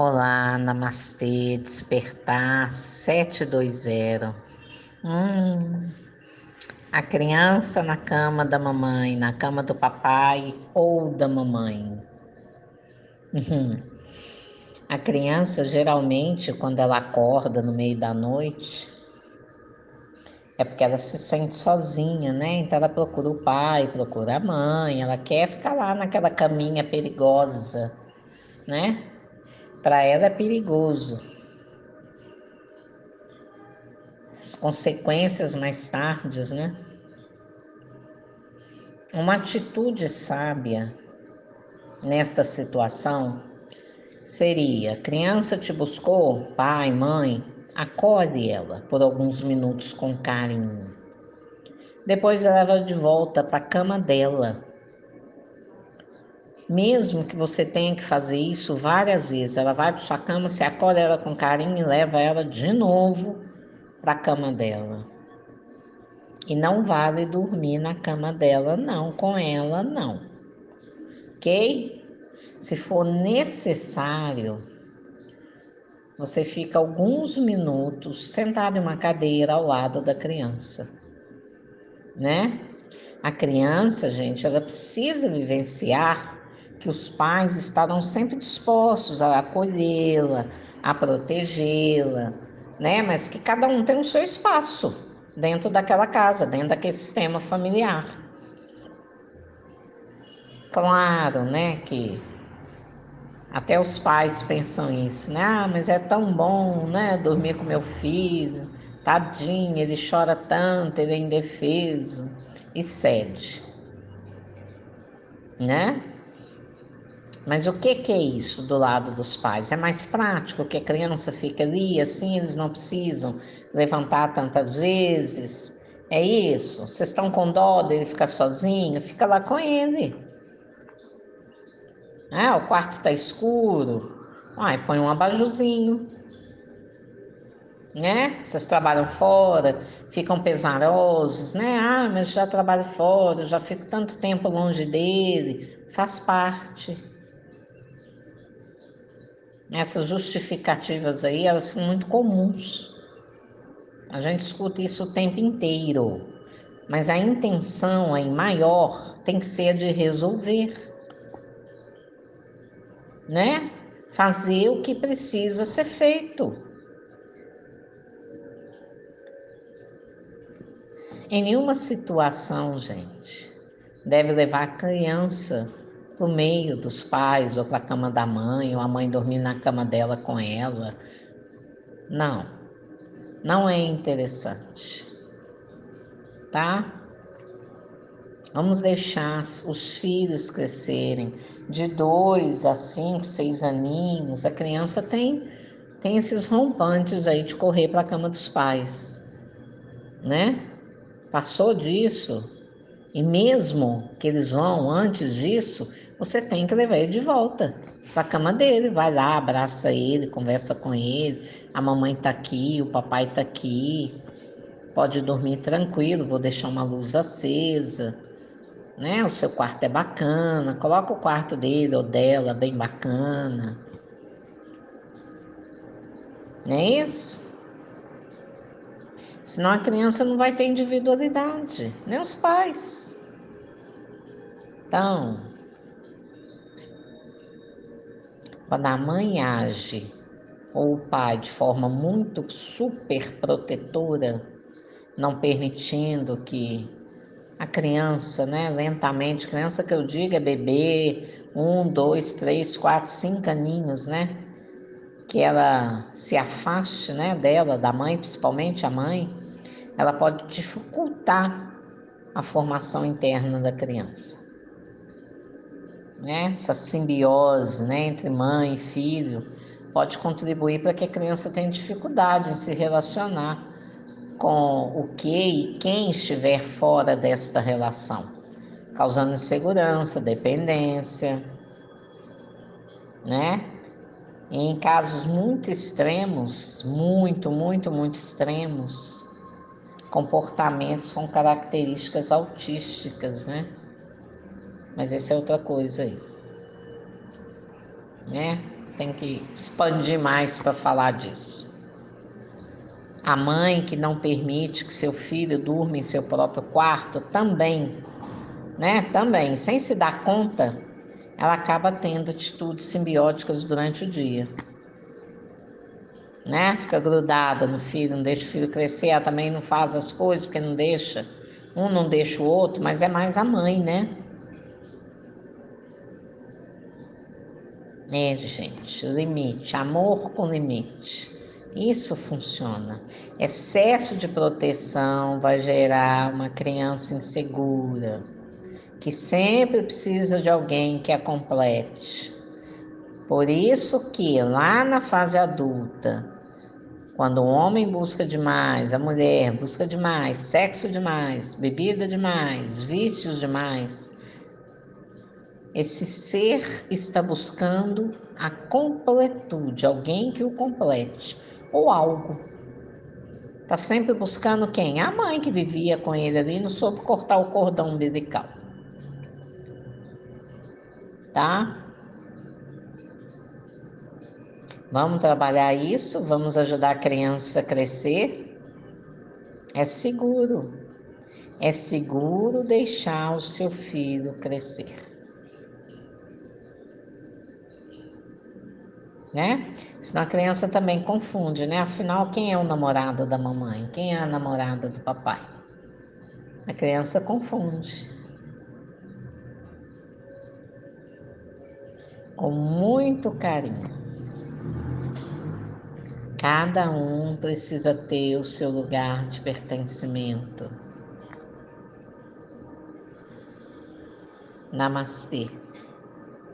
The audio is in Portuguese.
Olá, Namastê, despertar 720. Hum, a criança na cama da mamãe, na cama do papai ou da mamãe. Uhum. A criança, geralmente, quando ela acorda no meio da noite, é porque ela se sente sozinha, né? Então ela procura o pai, procura a mãe, ela quer ficar lá naquela caminha perigosa, né? Para ela é perigoso. As consequências mais tardes, né? Uma atitude sábia nesta situação seria: criança te buscou, pai, mãe, acolhe ela por alguns minutos com carinho. Depois leva de volta para a cama dela mesmo que você tenha que fazer isso várias vezes, ela vai para sua cama, você acorda ela com carinho e leva ela de novo para a cama dela. E não vale dormir na cama dela, não, com ela, não. Ok? Se for necessário, você fica alguns minutos sentado em uma cadeira ao lado da criança, né? A criança, gente, ela precisa vivenciar que os pais estarão sempre dispostos a acolhê-la, a protegê-la, né? Mas que cada um tem o seu espaço dentro daquela casa, dentro daquele sistema familiar. Claro, né, que até os pais pensam isso, né? Ah, mas é tão bom, né, dormir com meu filho. Tadinho, ele chora tanto, ele é indefeso e cede, né? Mas o que, que é isso do lado dos pais? É mais prático que a criança fique ali, assim eles não precisam levantar tantas vezes. É isso? Vocês estão com dó dele ficar sozinho? Fica lá com ele. Ah, o quarto está escuro. Ai, põe um abajuzinho. Né? Vocês trabalham fora, ficam pesarosos, né? Ah, mas já trabalho fora, já fico tanto tempo longe dele. Faz parte. Essas justificativas aí, elas são muito comuns. A gente escuta isso o tempo inteiro. Mas a intenção aí maior tem que ser a de resolver. Né? Fazer o que precisa ser feito. Em nenhuma situação, gente, deve levar a criança para o meio dos pais ou para a cama da mãe, ou a mãe dormir na cama dela com ela. Não, não é interessante, tá? Vamos deixar os filhos crescerem de dois a cinco, seis aninhos. A criança tem tem esses rompantes aí de correr para a cama dos pais, né? Passou disso, e mesmo que eles vão antes disso, você tem que levar ele de volta para a cama dele. Vai lá, abraça ele, conversa com ele. A mamãe está aqui, o papai está aqui. Pode dormir tranquilo, vou deixar uma luz acesa. Né? O seu quarto é bacana. Coloca o quarto dele ou dela bem bacana. Não é isso? Senão a criança não vai ter individualidade, nem os pais. Então, quando a mãe age ou o pai de forma muito super protetora, não permitindo que a criança, né, lentamente, criança que eu digo é bebê, um, dois, três, quatro, cinco aninhos, né, que ela se afaste, né, dela, da mãe, principalmente a mãe, ela pode dificultar a formação interna da criança né, essa simbiose né, entre mãe e filho pode contribuir para que a criança tenha dificuldade em se relacionar com o que e quem estiver fora desta relação, causando insegurança, dependência, né? Em casos muito extremos, muito, muito, muito extremos, comportamentos com características autísticas, né? Mas isso é outra coisa aí. Né? tem que expandir mais para falar disso. A mãe que não permite que seu filho durma em seu próprio quarto também, né? Também, sem se dar conta, ela acaba tendo atitudes simbióticas durante o dia. Né? Fica grudada no filho, não deixa o filho crescer, ela também não faz as coisas porque não deixa. Um não deixa o outro, mas é mais a mãe, né? É, gente, limite, amor com limite. Isso funciona. Excesso de proteção vai gerar uma criança insegura, que sempre precisa de alguém que a complete. Por isso que lá na fase adulta, quando o homem busca demais, a mulher busca demais, sexo demais, bebida demais, vícios demais, esse ser está buscando a completude, alguém que o complete, ou algo. Está sempre buscando quem? A mãe que vivia com ele ali, não soube cortar o cordão umbilical. Tá? Vamos trabalhar isso, vamos ajudar a criança a crescer. É seguro. É seguro deixar o seu filho crescer. Né? Senão a criança também confunde, né? Afinal, quem é o namorado da mamãe? Quem é a namorada do papai? A criança confunde. Com muito carinho. Cada um precisa ter o seu lugar de pertencimento. Namastê.